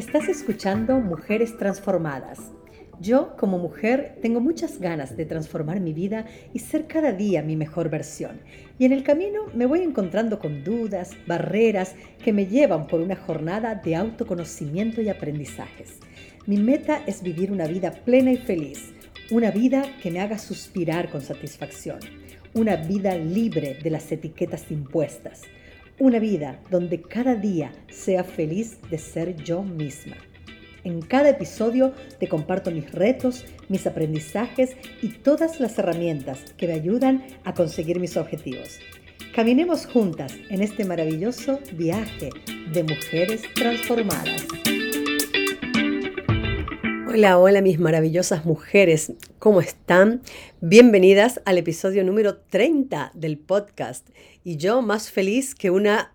Estás escuchando Mujeres Transformadas. Yo, como mujer, tengo muchas ganas de transformar mi vida y ser cada día mi mejor versión. Y en el camino me voy encontrando con dudas, barreras que me llevan por una jornada de autoconocimiento y aprendizajes. Mi meta es vivir una vida plena y feliz, una vida que me haga suspirar con satisfacción, una vida libre de las etiquetas impuestas una vida donde cada día sea feliz de ser yo misma. En cada episodio te comparto mis retos, mis aprendizajes y todas las herramientas que me ayudan a conseguir mis objetivos. Caminemos juntas en este maravilloso viaje de mujeres transformadas. Hola, hola mis maravillosas mujeres, ¿cómo están? Bienvenidas al episodio número 30 del podcast y yo más feliz que una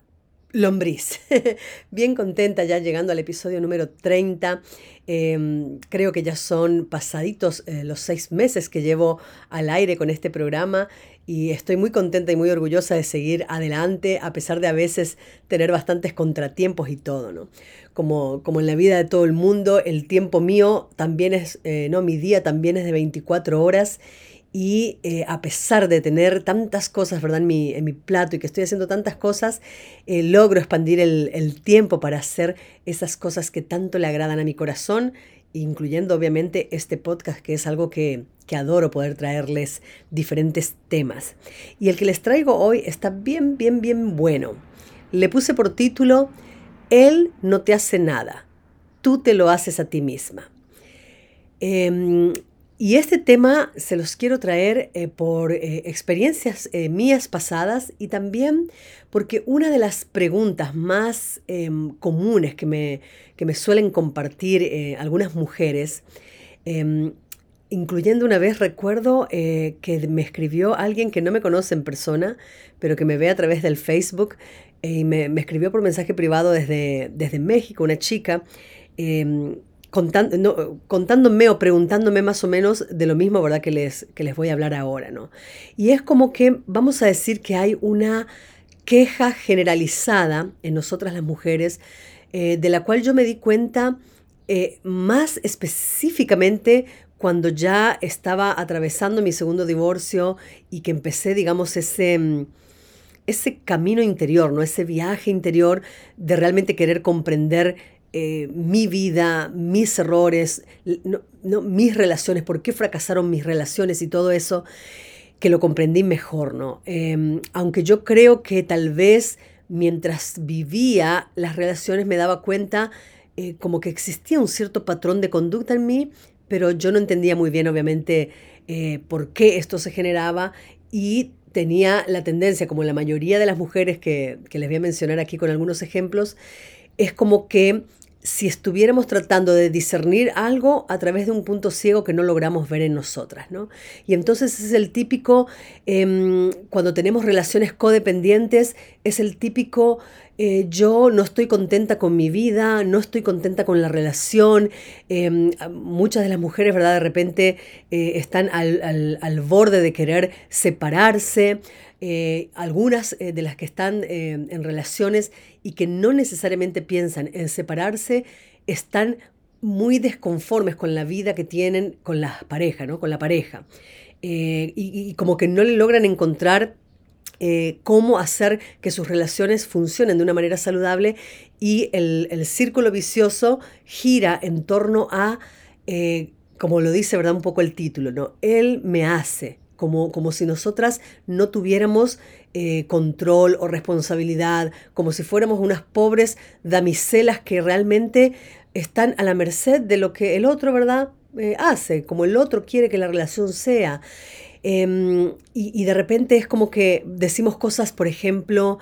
lombriz. Bien contenta ya llegando al episodio número 30. Em, creo que ya son pasaditos eh, los seis meses que llevo al aire con este programa y estoy muy contenta y muy orgullosa de seguir adelante a pesar de a veces tener bastantes contratiempos y todo, ¿no? Como, como en la vida de todo el mundo, el tiempo mío también es, eh, no, mi día también es de 24 horas y eh, a pesar de tener tantas cosas ¿verdad? En, mi, en mi plato y que estoy haciendo tantas cosas, eh, logro expandir el, tiempo para hacer esas cosas que tanto le agradan a mi corazón, incluyendo obviamente este podcast que es algo que, que adoro poder traerles diferentes temas. Y el que les traigo hoy está bien, bien, bien bueno. Le puse por título, Él no te hace nada, tú te lo haces a ti misma. Em, y este tema se los quiero traer eh, por eh, experiencias eh, mías pasadas y también porque una de las preguntas más em, comunes que me, que me, suelen compartir algunas mujeres, em, incluyendo una vez recuerdo que me escribió alguien que no me conoce en persona, pero que me ve a través del Facebook y me, me, escribió por mensaje privado desde, desde México, una chica em, contándome o preguntándome más o menos de lo mismo, ¿verdad? Que les, que les voy a hablar ahora, ¿no? Y es como que vamos a decir que hay una queja generalizada en nosotras las mujeres, eh, de la cual yo me di cuenta eh, más específicamente cuando ya estaba atravesando mi segundo divorcio y que empecé, digamos, ese mm, ese camino interior, ¿no? Ese viaje interior de realmente querer comprender eh, mi vida, mis errores, mis relaciones, por qué fracasaron mis relaciones y todo eso, que lo comprendí mejor, ¿no? Em, aunque yo creo que tal vez mientras vivía las relaciones me daba cuenta eh, como que existía un cierto patrón de conducta en mí, pero yo no entendía muy bien, obviamente, eh, por qué esto se generaba y tenía la tendencia, como la mayoría de las mujeres que, que les voy a mencionar aquí con algunos ejemplos, es como que si estuviéramos tratando de discernir algo a través de un punto ciego que no logramos ver en nosotras, ¿no? Y entonces es el típico, em, cuando tenemos relaciones codependientes, es el típico, eh, yo no estoy contenta con mi vida, no estoy contenta con la relación. Em, muchas de las mujeres, ¿verdad? De repente eh, están al, al borde de querer separarse. Eh, algunas de las que están en relaciones y que no necesariamente piensan en separarse, están muy desconformes con la vida que tienen con la pareja, ¿no? Con la pareja. Y, como que no le logran encontrar cómo hacer que sus relaciones funcionen de una manera saludable y el, el círculo vicioso gira en torno a, como lo dice, ¿verdad? Un poco el título, ¿no? Él me hace, como, si nosotras no tuviéramos eh, control o responsabilidad, como si fuéramos unas pobres damiselas que realmente están a la merced de lo que el otro, ¿verdad? Eh, hace, como el otro quiere que la relación sea. Em, y, de repente es como que decimos cosas, por ejemplo,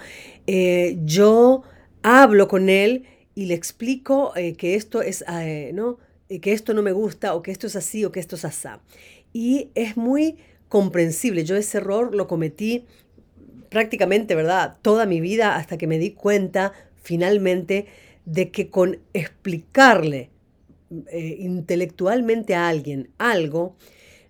eh, yo hablo con él y le explico que esto es, ¿no? que esto no me gusta, o que esto es así, o que esto es así. Y es muy comprensible. Yo ese error lo cometí prácticamente, ¿verdad? Toda mi vida hasta que me di cuenta finalmente de que con explicarle eh, intelectualmente a alguien algo,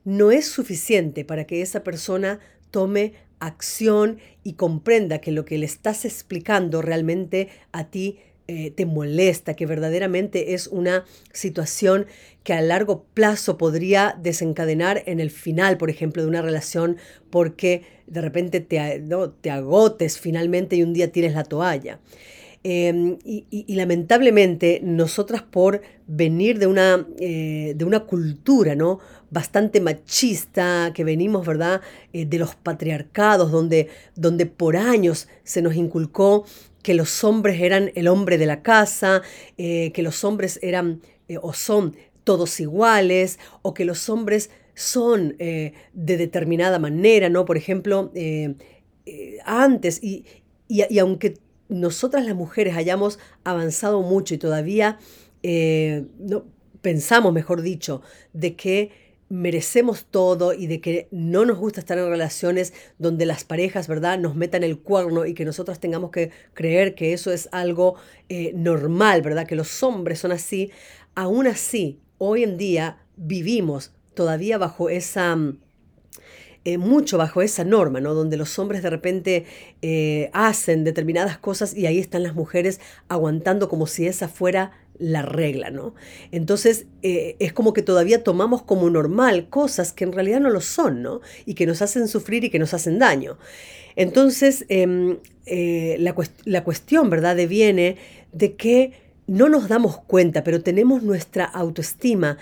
no es suficiente para que esa persona tome acción y comprenda que lo que le estás explicando realmente a ti eh, te molesta, que verdaderamente es una situación que a largo plazo podría desencadenar en el final, por ejemplo, de una relación porque de repente te, te agotes finalmente y un día tires la toalla. Em, y, lamentablemente nosotras por venir de una, eh, de una cultura ¿no? Bastante machista, que venimos ¿verdad? Eh, de los patriarcados, donde, donde por años se nos inculcó que los hombres eran el hombre de la casa, eh, que los hombres eran o son todos iguales, o que los hombres son de determinada manera, ¿no? Por ejemplo, antes, y, y, aunque nosotras las mujeres hayamos avanzado mucho y todavía eh, no, pensamos, mejor dicho, de que merecemos todo y de que no nos gusta estar en relaciones donde las parejas, ¿verdad?, nos metan el cuerno y que nosotras tengamos que creer que eso es algo eh, normal, ¿verdad?, que los hombres son así. Aún así, hoy en día vivimos todavía bajo esa eh, mucho bajo esa norma, ¿no? Donde los hombres de repente eh, hacen determinadas cosas y ahí están las mujeres aguantando como si esa fuera la regla, ¿no? Entonces eh, es como que todavía tomamos como normal cosas que en realidad no lo son, ¿no? Y que nos hacen sufrir y que nos hacen daño. Entonces em, la, la cuestión, ¿verdad?, deviene de que no nos damos cuenta, pero tenemos nuestra autoestima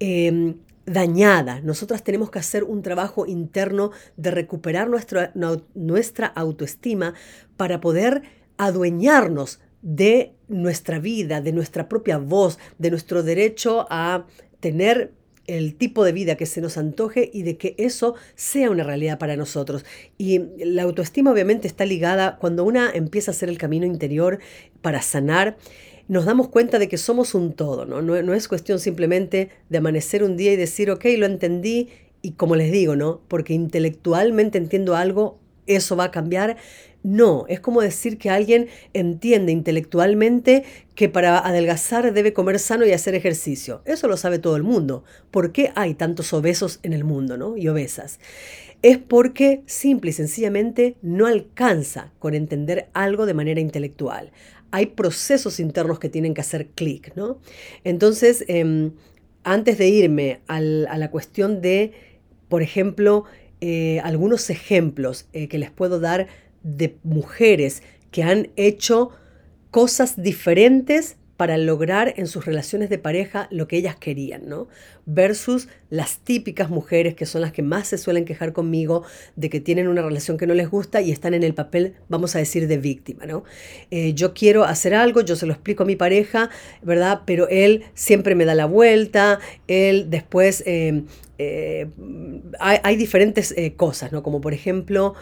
em, dañada. Nosotras tenemos que hacer un trabajo interno de recuperar nuestra, nuestra autoestima para poder adueñarnos de nuestra vida, de nuestra propia voz, de nuestro derecho a tener el tipo de vida que se nos antoje y de que eso sea una realidad para nosotros. Y la autoestima obviamente está ligada cuando una empieza a hacer el camino interior para sanar nos damos cuenta de que somos un todo, ¿no? ¿no? es cuestión simplemente de amanecer un día y decir, ok, lo entendí, y como les digo, ¿no? Porque intelectualmente entiendo algo, eso va a cambiar. No, es como decir que alguien entiende intelectualmente que para adelgazar debe comer sano y hacer ejercicio. Eso lo sabe todo el mundo. ¿Por qué hay tantos obesos en el mundo, ¿no? Y obesas. Es porque simple y sencillamente no alcanza con entender algo de manera intelectual hay procesos internos que tienen que hacer clic, ¿no? Entonces, em, antes de irme a la cuestión de, por ejemplo, eh, algunos ejemplos eh, que les puedo dar de mujeres que han hecho cosas diferentes para lograr en sus relaciones de pareja lo que ellas querían, ¿no? Versus las típicas mujeres que son las que más se suelen quejar conmigo de que tienen una relación que no les gusta y están en el papel, vamos a decir, de víctima, ¿no? Eh, yo quiero hacer algo, yo se lo explico a mi pareja, ¿verdad? Pero él siempre me da la vuelta, él después... Eh, eh, hay, diferentes cosas, ¿no? Como por ejemplo,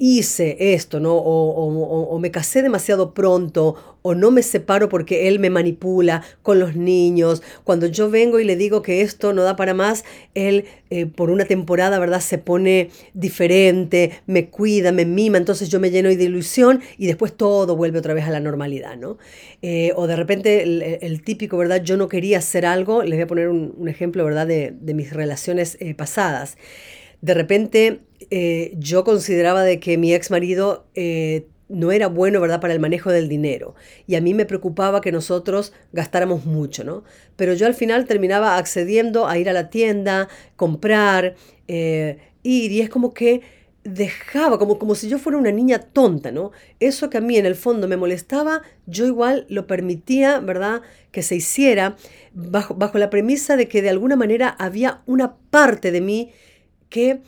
hice esto, ¿no? O, me casé demasiado pronto, o no me separo porque él me manipula con los niños. Cuando yo vengo y le digo que esto no da para más, él eh, por una temporada, ¿verdad? Se pone diferente, me cuida, me mima, entonces yo me lleno de ilusión y después todo vuelve otra vez a la normalidad, ¿no? Eh, o de repente el, típico, ¿verdad? Yo no quería hacer algo, les voy a poner un, ejemplo, ¿verdad? De, mis relaciones eh, pasadas de repente eh, yo consideraba de que mi ex marido eh, no era bueno, ¿verdad?, para el manejo del dinero. Y a mí me preocupaba que nosotros gastáramos mucho, ¿no? Pero yo al final terminaba accediendo a ir a la tienda, comprar, eh, ir, y es como que dejaba, como, como si yo fuera una niña tonta, ¿no? Eso que a mí en el fondo me molestaba, yo igual lo permitía, ¿verdad?, que se hiciera bajo, bajo la premisa de que de alguna manera había una parte de mí que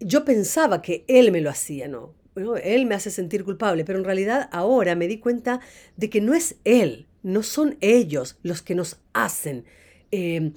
yo pensaba que él me lo hacía, ¿no? él me hace sentir culpable, pero en realidad ahora me di cuenta de que no es él, no son ellos los que nos hacen em,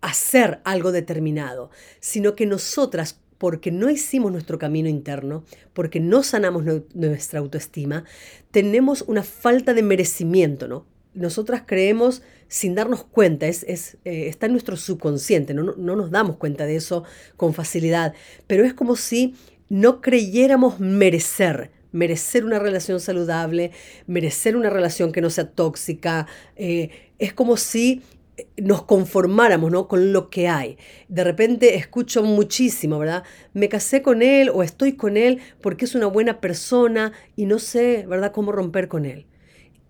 hacer algo determinado, sino que nosotras, porque no hicimos nuestro camino interno, porque no sanamos nuestra autoestima, tenemos una falta de merecimiento, ¿no? Nosotras creemos sin darnos cuenta, es, es eh, está en nuestro subconsciente, no, no, nos damos cuenta de eso con facilidad, pero es como si no creyéramos merecer, merecer una relación saludable, merecer una relación que no sea tóxica, eh, es como si eh, nos conformáramos ¿no? con lo que hay. De repente escucho muchísimo, ¿verdad? Me casé con él o estoy con él porque es una buena persona y no sé, ¿verdad?, cómo romper con él.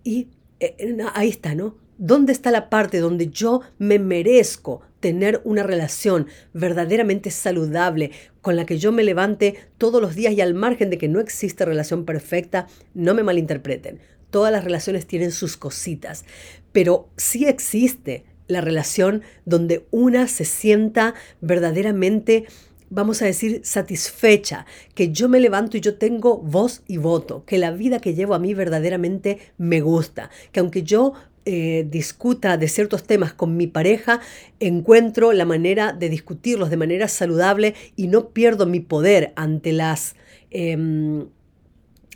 Y eh, ahí está, ¿no? ¿Dónde está la parte donde yo me merezco tener una relación verdaderamente saludable con la que yo me levante todos los días y al margen de que no existe relación perfecta, no me malinterpreten. Todas las relaciones tienen sus cositas, pero sí existe la relación donde una se sienta verdaderamente vamos a decir, satisfecha, que yo me levanto y yo tengo voz y voto, que la vida que llevo a mí verdaderamente me gusta, que aunque yo eh, discuta de ciertos temas con mi pareja, encuentro la manera de discutirlos de manera saludable y no pierdo mi poder ante las... Em,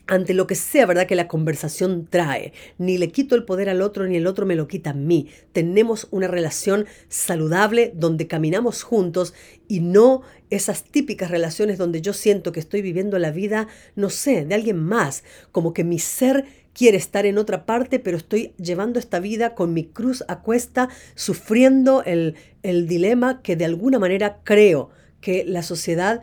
ante lo que sea, ¿verdad? Que la conversación trae. Ni le quito el poder al otro, ni el otro me lo quita a mí. Tenemos una relación saludable donde caminamos juntos y no esas típicas relaciones donde yo siento que estoy viviendo la vida, no sé, de alguien más. Como que mi ser quiere estar en otra parte, pero estoy llevando esta vida con mi cruz a cuesta, sufriendo el, el dilema que de alguna manera creo que la sociedad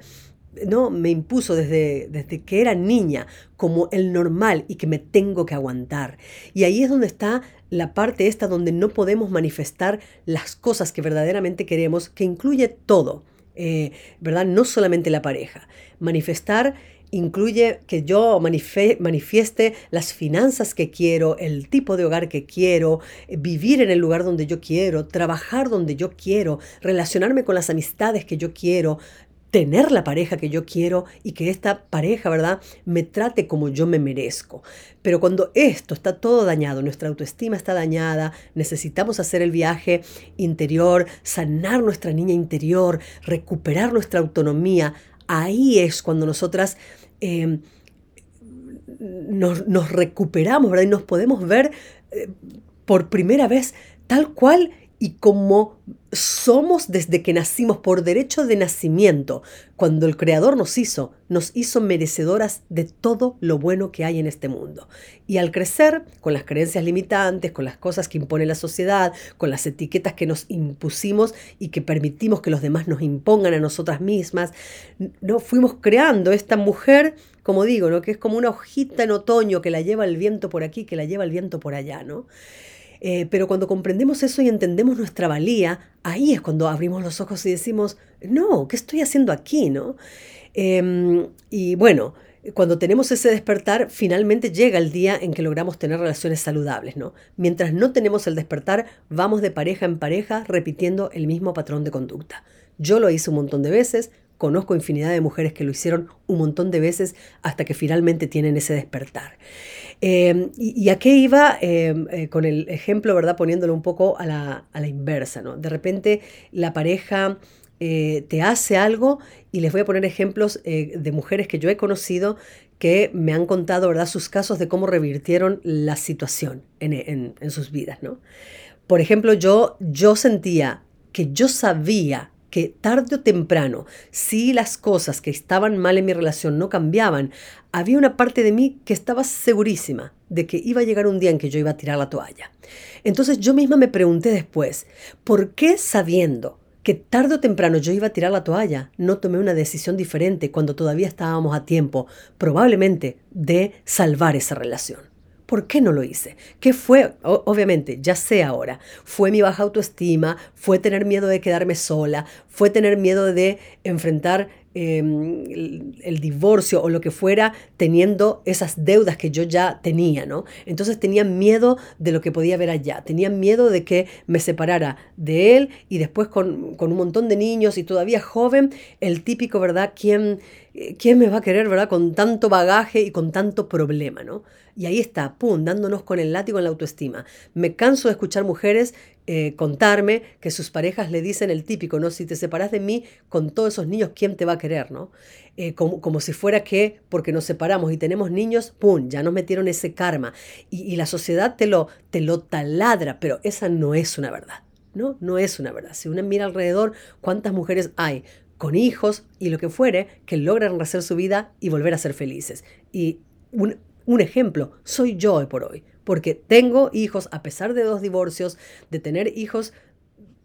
no me impuso desde, desde que era niña como el normal y que me tengo que aguantar. Y ahí es donde está la parte esta donde no podemos manifestar las cosas que verdaderamente queremos, que incluye todo, eh, ¿verdad? No solamente la pareja. Manifestar incluye que yo manifieste las finanzas que quiero, el tipo de hogar que quiero, eh, vivir en el lugar donde yo quiero, trabajar donde yo quiero, relacionarme con las amistades que yo quiero, tener la pareja que yo quiero y que esta pareja, ¿verdad?, me trate como yo me merezco. Pero cuando esto está todo dañado, nuestra autoestima está dañada, necesitamos hacer el viaje interior, sanar nuestra niña interior, recuperar nuestra autonomía, ahí es cuando nosotras Em, nos, recuperamos, ¿verdad? Y nos podemos ver eh, por primera vez tal cual y como somos desde que nacimos por derecho de nacimiento, cuando el Creador nos hizo, nos hizo merecedoras de todo lo bueno que hay en este mundo. Y al crecer, con las creencias limitantes, con las cosas que impone la sociedad, con las etiquetas que nos impusimos y que permitimos que los demás nos impongan a nosotras mismas, no fuimos creando esta mujer, como digo, ¿no? que es como una hojita en otoño que la lleva el viento por aquí, que la lleva el viento por allá, ¿no? Eh, pero cuando comprendemos eso y entendemos nuestra valía, ahí es cuando abrimos los ojos y decimos, no, ¿qué estoy haciendo aquí? ¿no? Em, y bueno, cuando tenemos ese despertar, finalmente llega el día en que logramos tener relaciones saludables, ¿no? Mientras no tenemos el despertar, vamos de pareja en pareja repitiendo el mismo patrón de conducta. Yo lo hice un montón de veces, conozco infinidad de mujeres que lo hicieron un montón de veces hasta que finalmente tienen ese despertar. Em, y, a qué iba em, eh, con el ejemplo, ¿verdad? Poniéndolo un poco a la, inversa, ¿no? De repente la pareja eh, te hace algo y les voy a poner ejemplos eh, de mujeres que yo he conocido que me han contado, ¿verdad? Sus casos de cómo revirtieron la situación en, en sus vidas, ¿no? Por ejemplo, yo, yo sentía que yo sabía que tarde o temprano, si las cosas que estaban mal en mi relación no cambiaban, había una parte de mí que estaba segurísima de que iba a llegar un día en que yo iba a tirar la toalla. Entonces yo misma me pregunté después, ¿por qué sabiendo que tarde o temprano yo iba a tirar la toalla, no tomé una decisión diferente cuando todavía estábamos a tiempo, probablemente, de salvar esa relación? ¿Por qué no lo hice? ¿Qué fue? obviamente, ya sé ahora. Fue mi baja autoestima, fue tener miedo de quedarme sola, fue tener miedo de enfrentar Em, el, divorcio o lo que fuera teniendo esas deudas que yo ya tenía, ¿no? Entonces tenía miedo de lo que podía ver allá, tenía miedo de que me separara de él y después con, un montón de niños y todavía joven, el típico, ¿verdad? ¿Quién, ¿Quién me va a querer, ¿verdad? Con tanto bagaje y con tanto problema, ¿no? Y ahí está, pum, dándonos con el látigo en la autoestima. Me canso de escuchar mujeres eh, contarme que sus parejas le dicen el típico, ¿no? Si te separas de mí con todos esos niños, ¿quién te va a querer, ¿no? Eh, como, como, si fuera que porque nos separamos y tenemos niños, ¡pum!, ya nos metieron ese karma. Y, la sociedad te lo, te lo taladra, pero esa no es una verdad, ¿no? No es una verdad. Si uno mira alrededor, ¿cuántas mujeres hay? con hijos y lo que fuere, que logran rehacer su vida y volver a ser felices. Y un, un ejemplo, soy yo hoy por hoy porque tengo hijos, a pesar de dos divorcios, de tener hijos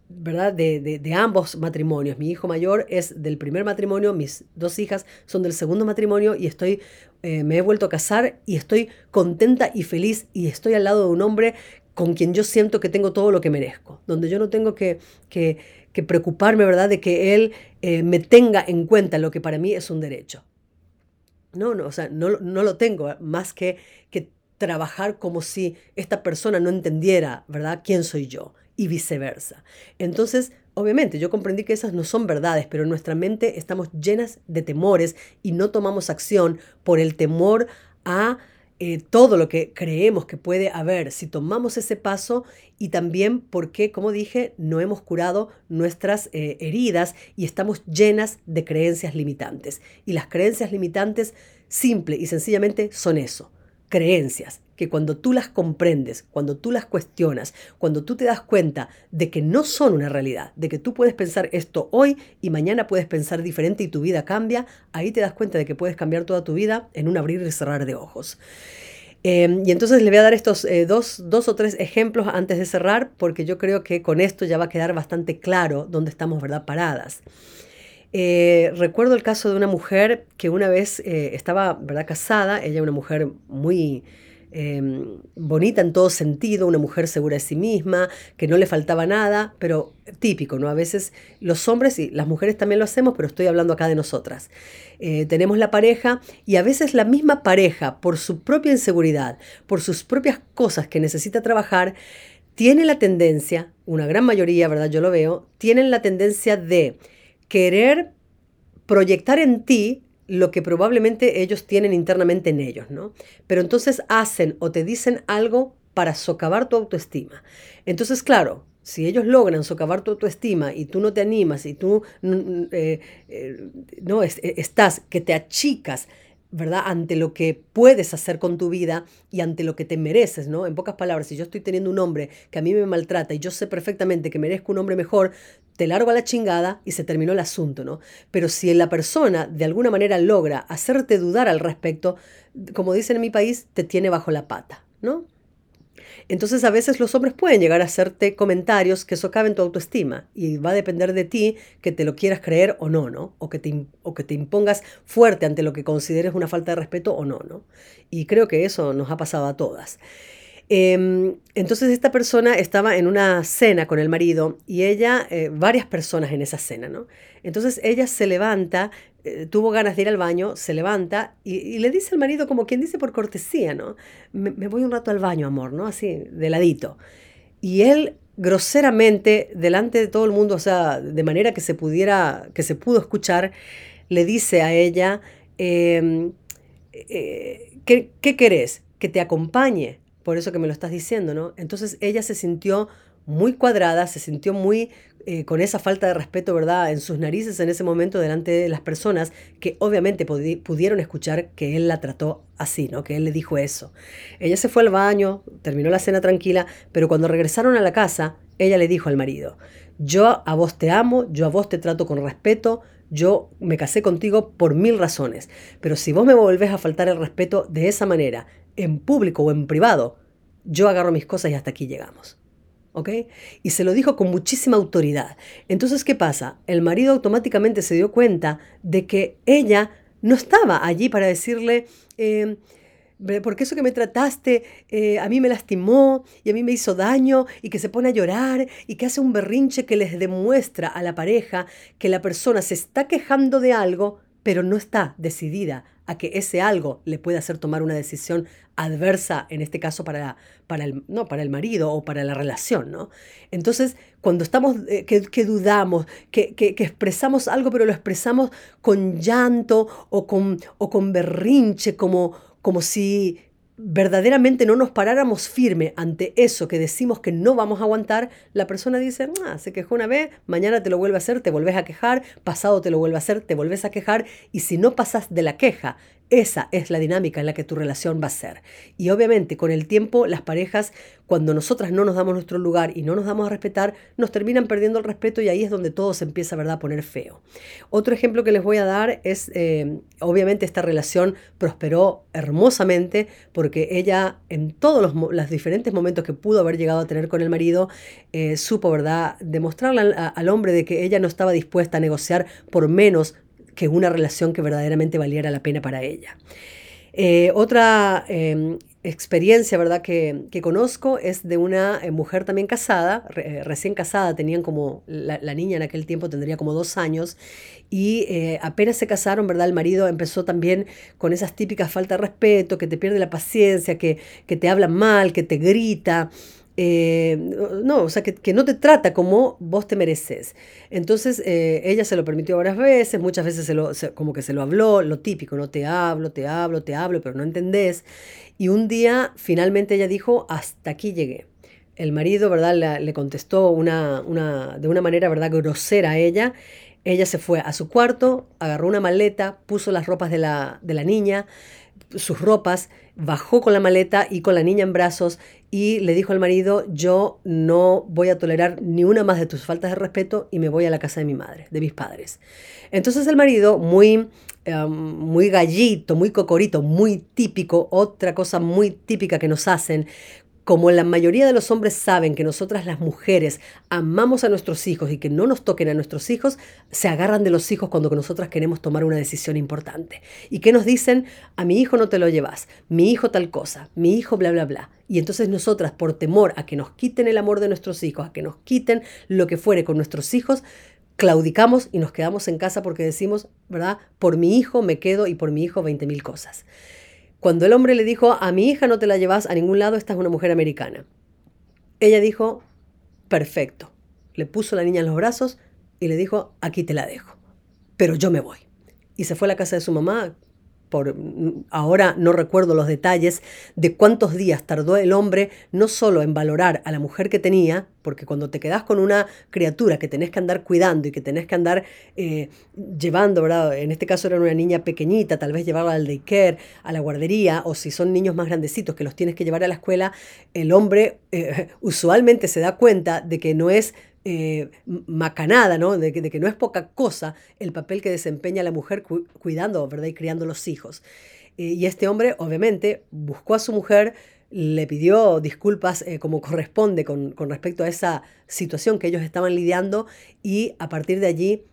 ¿verdad? De, ambos matrimonios. Mi hijo mayor es del primer matrimonio, mis dos hijas son del segundo matrimonio y estoy, eh, me he vuelto a casar y estoy contenta y feliz y estoy al lado de un hombre con quien yo siento que tengo todo lo que merezco, donde yo no tengo que, que, preocuparme, ¿verdad?, de que él eh, me tenga en cuenta lo que para mí es un derecho. No, no, o sea, no, no lo tengo, más que, que trabajar como si esta persona no entendiera, ¿verdad?, quién soy yo y viceversa. Entonces, obviamente, yo comprendí que esas no son verdades, pero en nuestra mente estamos llenas de temores y no tomamos acción por el temor a eh, todo lo que creemos que puede haber si tomamos ese paso y también porque, como dije, no hemos curado nuestras eh, heridas y estamos llenas de creencias limitantes. Y las creencias limitantes, simple y sencillamente, son eso, creencias que cuando tú las comprendes, cuando tú las cuestionas, cuando tú te das cuenta de que no son una realidad, de que tú puedes pensar esto hoy y mañana puedes pensar diferente y tu vida cambia, ahí te das cuenta de que puedes cambiar toda tu vida en un abrir y cerrar de ojos. Em, y entonces le voy a dar estos eh, dos, dos, o tres ejemplos antes de cerrar, porque yo creo que con esto ya va a quedar bastante claro dónde estamos, ¿verdad? Paradas. Eh, recuerdo el caso de una mujer que una vez eh, estaba, ¿verdad? Casada, ella una mujer muy Em, bonita en todo sentido, una mujer segura de sí misma, que no le faltaba nada, pero típico, ¿no? A veces los hombres y las mujeres también lo hacemos, pero estoy hablando acá de nosotras. Eh, tenemos la pareja y a veces la misma pareja, por su propia inseguridad, por sus propias cosas que necesita trabajar, tiene la tendencia, una gran mayoría, ¿verdad? Yo lo veo, tienen la tendencia de querer proyectar en ti lo que probablemente ellos tienen internamente en ellos, ¿no? Pero entonces hacen o te dicen algo para socavar tu autoestima. Entonces, claro, si ellos logran socavar tu autoestima y tú no te animas y tú eh, eh, no eh, estás, que te achicas, ¿verdad? Ante lo que puedes hacer con tu vida y ante lo que te mereces, ¿no? En pocas palabras, si yo estoy teniendo un hombre que a mí me maltrata y yo sé perfectamente que merezco un hombre mejor, te largo a la chingada y se terminó el asunto, ¿no? Pero si la persona de alguna manera logra hacerte dudar al respecto, como dicen en mi país, te tiene bajo la pata, ¿no? Entonces a veces los hombres pueden llegar a hacerte comentarios que socaven tu autoestima y va a depender de ti que te lo quieras creer o no, ¿no? O que te, o que te impongas fuerte ante lo que consideres una falta de respeto o no, ¿no? Y creo que eso nos ha pasado a todas. Em, entonces esta persona estaba en una cena con el marido y ella, eh, varias personas en esa cena, ¿no? Entonces ella se levanta, eh, tuvo ganas de ir al baño, se levanta y, le dice al marido como quien dice por cortesía, ¿no? Me, voy un rato al baño, amor, ¿no? Así, de ladito. Y él groseramente, delante de todo el mundo, o sea, de manera que se pudiera, que se pudo escuchar, le dice a ella, em, eh, ¿qué, ¿qué querés? ¿Que te acompañe? Por eso que me lo estás diciendo, ¿no? Entonces ella se sintió muy cuadrada, se sintió muy eh, con esa falta de respeto, ¿verdad?, en sus narices en ese momento delante de las personas que obviamente pudieron escuchar que él la trató así, ¿no? Que él le dijo eso. Ella se fue al baño, terminó la cena tranquila, pero cuando regresaron a la casa, ella le dijo al marido, yo a vos te amo, yo a vos te trato con respeto, yo me casé contigo por mil razones, pero si vos me volvés a faltar el respeto de esa manera, en público o en privado, yo agarro mis cosas y hasta aquí llegamos. ¿Ok? Y se lo dijo con muchísima autoridad. Entonces, ¿qué pasa? El marido automáticamente se dio cuenta de que ella no estaba allí para decirle, eh, porque eso que me trataste eh, a mí me lastimó y a mí me hizo daño y que se pone a llorar y que hace un berrinche que les demuestra a la pareja que la persona se está quejando de algo, pero no está decidida a que ese algo le pueda hacer tomar una decisión adversa, en este caso para, para, el, no, para el marido o para la relación. ¿no? Entonces, cuando estamos, eh, que, dudamos, que, que, expresamos algo, pero lo expresamos con llanto o con, o con berrinche, como, como si verdaderamente no nos paráramos firme ante eso que decimos que no vamos a aguantar, la persona dice, ah, se quejó una vez, mañana te lo vuelve a hacer, te volvés a quejar, pasado te lo vuelve a hacer, te volvés a quejar, y si no pasas de la queja esa es la dinámica en la que tu relación va a ser. Y obviamente con el tiempo las parejas, cuando nosotras no nos damos nuestro lugar y no nos damos a respetar, nos terminan perdiendo el respeto y ahí es donde todo se empieza ¿verdad? a poner feo. Otro ejemplo que les voy a dar es, eh, obviamente esta relación prosperó hermosamente porque ella en todos los, diferentes momentos que pudo haber llegado a tener con el marido, eh, supo ¿verdad? demostrarle al hombre de que ella no estaba dispuesta a negociar por menos que una relación que verdaderamente valiera la pena para ella. Eh, otra em, experiencia, ¿verdad?, que, conozco es de una eh, mujer también casada, eh, recién casada, tenían como, la, niña en aquel tiempo tendría como dos años, y apenas se casaron, ¿verdad?, el marido empezó también con esas típicas faltas de respeto, que te pierde la paciencia, que, que te habla mal, que te grita. Eh, no, o sea, que, no te trata como vos te mereces. Entonces, eh, ella se lo permitió varias veces, muchas veces se lo, como que se lo habló, lo típico, no te hablo, te hablo, te hablo, pero no entendés. Y un día, finalmente ella dijo, hasta aquí llegué. El marido, ¿verdad? Le, contestó una, una, de una manera, ¿verdad? Grosera a ella. Ella se fue a su cuarto, agarró una maleta, puso las ropas de la, de la niña, sus ropas, bajó con la maleta y con la niña en brazos y le dijo al marido, yo no voy a tolerar ni una más de tus faltas de respeto y me voy a la casa de mi madre, de mis padres. Entonces el marido, muy, em, muy gallito, muy cocorito, muy típico, otra cosa muy típica que nos hacen como la mayoría de los hombres saben que nosotras las mujeres amamos a nuestros hijos y que no nos toquen a nuestros hijos, se agarran de los hijos cuando nosotras queremos tomar una decisión importante. ¿Y qué nos dicen? A mi hijo no te lo llevas, mi hijo tal cosa, mi hijo bla, bla, bla. Y entonces nosotras, por temor a que nos quiten el amor de nuestros hijos, a que nos quiten lo que fuere con nuestros hijos, claudicamos y nos quedamos en casa porque decimos, ¿verdad? Por mi hijo me quedo y por mi hijo 20 mil cosas. Cuando el hombre le dijo, a mi hija no te la llevas a ningún lado, esta es una mujer americana. Ella dijo, perfecto. Le puso la niña en los brazos y le dijo, aquí te la dejo. Pero yo me voy. Y se fue a la casa de su mamá, por ahora no recuerdo los detalles de cuántos días tardó el hombre no solo en valorar a la mujer que tenía, porque cuando te quedas con una criatura que tenés que andar cuidando y que tenés que andar eh, llevando, ¿verdad? En este caso era una niña pequeñita, tal vez llevarla al daycare, a la guardería, o si son niños más grandecitos que los tienes que llevar a la escuela, el hombre eh, usualmente se da cuenta de que no es eh, macanada, ¿no? De que, no es poca cosa el papel que desempeña la mujer cuidando, ¿verdad? Y criando los hijos. Eh, y este hombre, obviamente, buscó a su mujer, le pidió disculpas eh, como corresponde con, con respecto a esa situación que ellos estaban lidiando y a partir de allí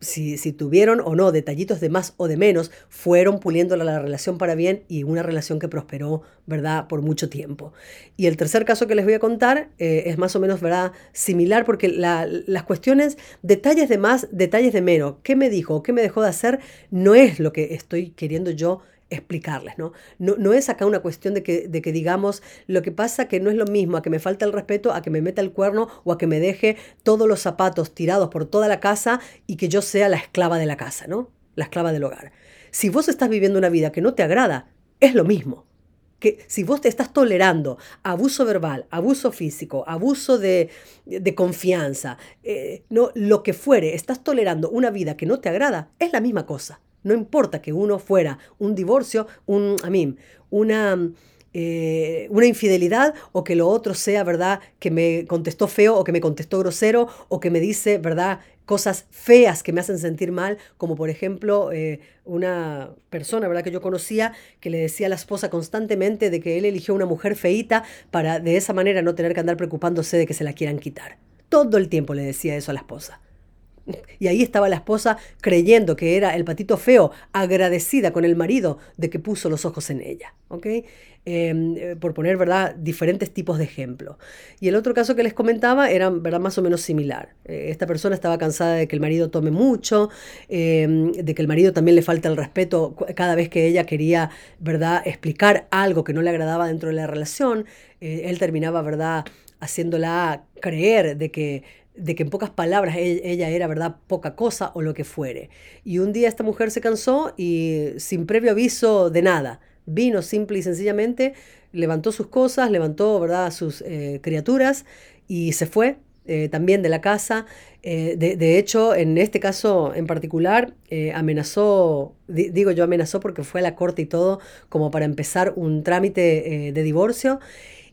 si, tuvieron o no detallitos de más o de menos, fueron puliendo la, relación para bien y una relación que prosperó, ¿verdad?, por mucho tiempo. Y el tercer caso que les voy a contar eh, es más o menos, ¿verdad?, similar porque las cuestiones, detalles de más, detalles de menos, qué me dijo, qué me dejó de hacer, no es lo que estoy queriendo yo explicarles, ¿no? ¿no? Es acá una cuestión de que, digamos lo que pasa que no es lo mismo a que me falta el respeto, a que me meta el cuerno o a que me deje todos los zapatos tirados por toda la casa y que yo sea la esclava de la casa, ¿no? La esclava del hogar. Si vos estás viviendo una vida que no te agrada, es lo mismo. Que si vos te estás tolerando abuso verbal, abuso físico, abuso de, de confianza, eh, no, lo que fuere, estás tolerando una vida que no te agrada, es la misma cosa. No importa que uno fuera un divorcio, un, a mí, una, eh, una infidelidad o que lo otro sea, ¿verdad? Que me contestó feo o que me contestó grosero o que me dice, ¿verdad? Cosas feas que me hacen sentir mal, como por ejemplo eh, una persona, ¿verdad? Que yo conocía que le decía a la esposa constantemente de que él eligió una mujer feita para de esa manera no tener que andar preocupándose de que se la quieran quitar. Todo el tiempo le decía eso a la esposa. Y ahí estaba la esposa creyendo que era el patito feo, agradecida con el marido de que puso los ojos en ella. Em, eh, por poner ¿verdad? diferentes tipos de ejemplos. Y el otro caso que les comentaba era ¿verdad? más o menos similar. Eh, esta persona estaba cansada de que el marido tome mucho, em, de que el marido también le falta el respeto cada vez que ella quería ¿verdad? explicar algo que no le agradaba dentro de la relación. Eh, él terminaba ¿verdad? haciéndola creer de que de que en pocas palabras e-, ella era, ¿verdad?, poca cosa o lo que fuere. Y un día esta mujer se cansó y sin previo aviso de nada, vino simple y sencillamente, levantó sus cosas, levantó, ¿verdad?, sus eh, criaturas y se fue eh, también de la casa. Eh, de, hecho, en este caso en particular, eh, amenazó, digo yo amenazó porque fue a la corte y todo, como para empezar un trámite de divorcio.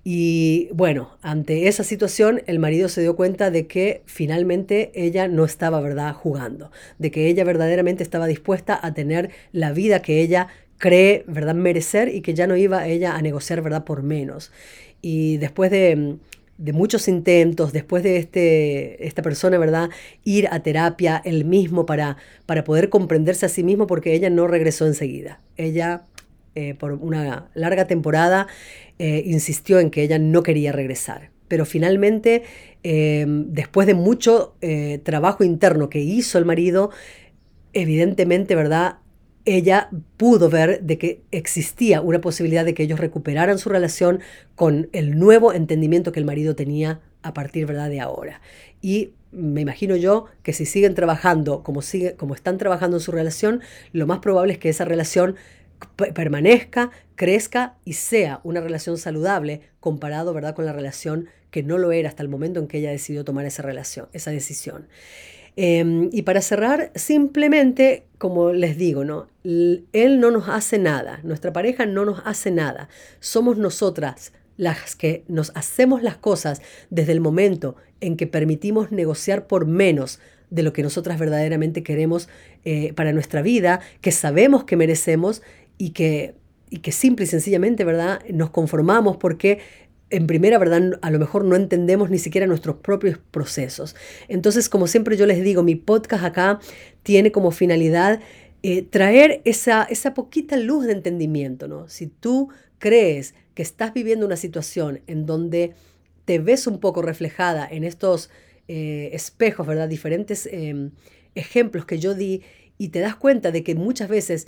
Y bueno, ante esa situación, el marido se dio cuenta de que finalmente ella no estaba, ¿verdad?, jugando, de que ella verdaderamente estaba dispuesta a tener la vida que ella cree, ¿verdad?, merecer y que ya no iba ella a negociar, ¿verdad?, por menos. Y después de, muchos intentos, después de este, esta persona, ¿verdad?, ir a terapia él mismo para, para poder comprenderse a sí mismo porque ella no regresó enseguida. Ella, eh, por una larga temporada, eh, insistió en que ella no quería regresar. Pero finalmente, eh, después de mucho trabajo interno que hizo el marido, evidentemente, ¿verdad? Ella pudo ver de que existía una posibilidad de que ellos recuperaran su relación con el nuevo entendimiento que el marido tenía a partir ¿verdad? de ahora. Y me imagino yo que si siguen trabajando como, sigue, como están trabajando en su relación, lo más probable es que esa relación permanezca, crezca y sea una relación saludable comparado ¿verdad? con la relación que no lo era hasta el momento en que ella decidió tomar esa relación, esa decisión. Em, y para cerrar, simplemente, como les digo, ¿no? Él no nos hace nada, nuestra pareja no nos hace nada. Somos nosotras las que nos hacemos las cosas desde el momento en que permitimos negociar por menos de lo que nosotras verdaderamente queremos eh, para nuestra vida, que sabemos que merecemos y que, y que simple y sencillamente, ¿verdad? Nos conformamos porque en primera verdad a lo mejor no entendemos ni siquiera nuestros propios procesos. Entonces, como siempre yo les digo, mi podcast acá tiene como finalidad eh, traer esa, esa poquita luz de entendimiento, ¿no? Si tú crees que estás viviendo una situación en donde te ves un poco reflejada en estos eh, espejos, ¿verdad? Diferentes em, ejemplos que yo di y te das cuenta de que muchas veces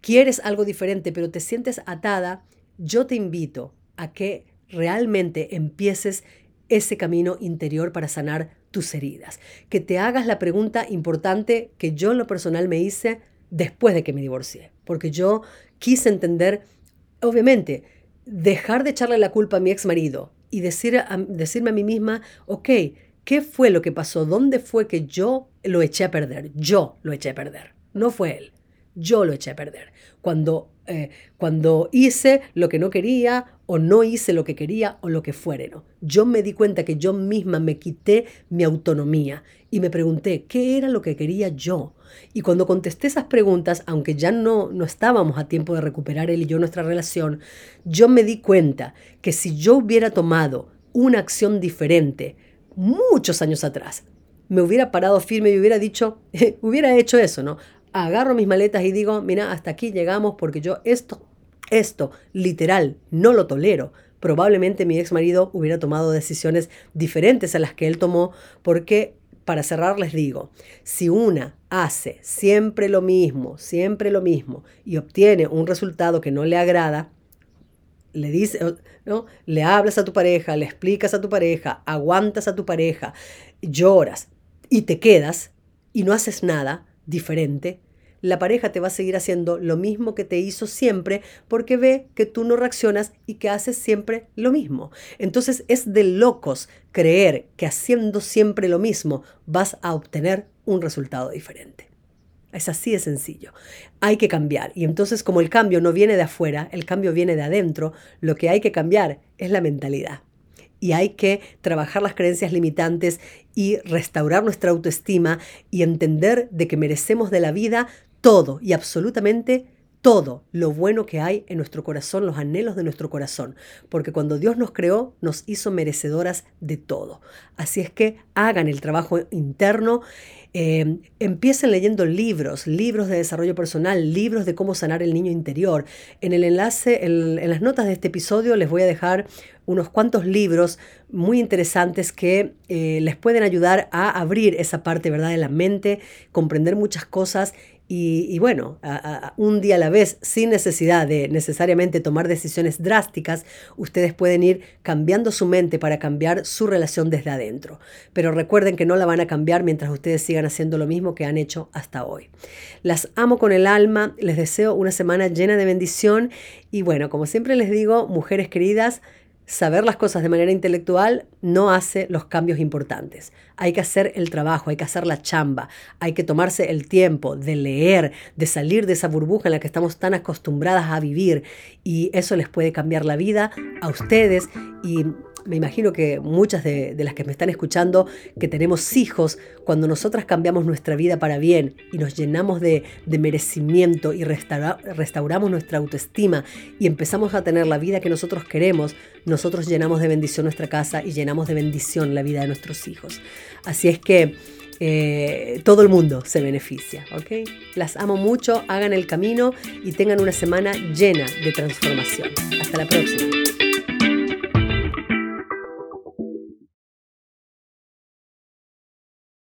quieres algo diferente, pero te sientes atada, yo te invito a que realmente empieces ese camino interior para sanar tus heridas. Que te hagas la pregunta importante que yo en lo personal me hice después de que me divorcié. Porque yo quise entender, obviamente, dejar de echarle la culpa a mi ex marido y decir decirme a mí misma, ok, ¿qué fue lo que pasó? ¿Dónde fue que yo lo eché a perder? Yo lo eché a perder. No fue él. Yo lo eché a perder. Cuando eh, cuando hice lo que no quería o no hice lo que quería o lo que fuere. ¿no? Yo me di cuenta que yo misma me quité mi autonomía y me pregunté qué era lo que quería yo. Y cuando contesté esas preguntas, aunque ya no, no estábamos a tiempo de recuperar él y yo nuestra relación, yo me di cuenta que si yo hubiera tomado una acción diferente muchos años atrás, me hubiera parado firme y hubiera dicho, hubiera hecho eso, ¿no? agarro mis maletas y digo, mira, hasta aquí llegamos porque yo esto, esto, literal, no lo tolero. Probablemente mi ex marido hubiera tomado decisiones diferentes a las que él tomó porque, para cerrar, les digo, si una hace siempre lo mismo, siempre lo mismo y obtiene un resultado que no le agrada, le dice, ¿no? Le hablas a tu pareja, le explicas a tu pareja, aguantas a tu pareja, lloras y te quedas y no haces nada diferente, la pareja te va a seguir haciendo lo mismo que te hizo siempre porque ve que tú no reaccionas y que haces siempre lo mismo. Entonces es de locos creer que haciendo siempre lo mismo vas a obtener un resultado diferente. Es así de sencillo. Hay que cambiar. Y entonces como el cambio no viene de afuera, el cambio viene de adentro, lo que hay que cambiar es la mentalidad y hay que trabajar las creencias limitantes y restaurar nuestra autoestima y entender de que merecemos de la vida todo y absolutamente todo lo bueno que hay en nuestro corazón, los anhelos de nuestro corazón, porque cuando Dios nos creó, nos hizo merecedoras de todo. Así es que hagan el trabajo interno, eh, empiecen leyendo libros, libros de desarrollo personal, libros de cómo sanar el niño interior. En el enlace, en, las notas de este episodio les voy a dejar unos cuantos libros muy interesantes que eh, les pueden ayudar a abrir esa parte ¿verdad? de la mente, comprender muchas cosas y, bueno, un día a la vez, sin necesidad de necesariamente tomar decisiones drásticas, ustedes pueden ir cambiando su mente para cambiar su relación desde adentro. Pero recuerden que no la van a cambiar mientras ustedes sigan haciendo lo mismo que han hecho hasta hoy. Las amo con el alma, les deseo una semana llena de bendición y bueno, como siempre les digo, mujeres queridas, saber las cosas de manera intelectual no hace los cambios importantes. Hay que hacer el trabajo, hay que hacer la chamba, hay que tomarse el tiempo de leer, de salir de esa burbuja en la que estamos tan acostumbradas a vivir y eso les puede cambiar la vida a ustedes y me imagino que muchas de, las que me están escuchando, que tenemos hijos, cuando nosotras cambiamos nuestra vida para bien y nos llenamos de, merecimiento y restauramos nuestra autoestima y empezamos a tener la vida que nosotros queremos, nosotros llenamos de bendición nuestra casa y llenamos de bendición la vida de nuestros hijos. Así es que eh, todo el mundo se beneficia, ¿ok? Las amo mucho, hagan el camino y tengan una semana llena de transformación. Hasta la próxima.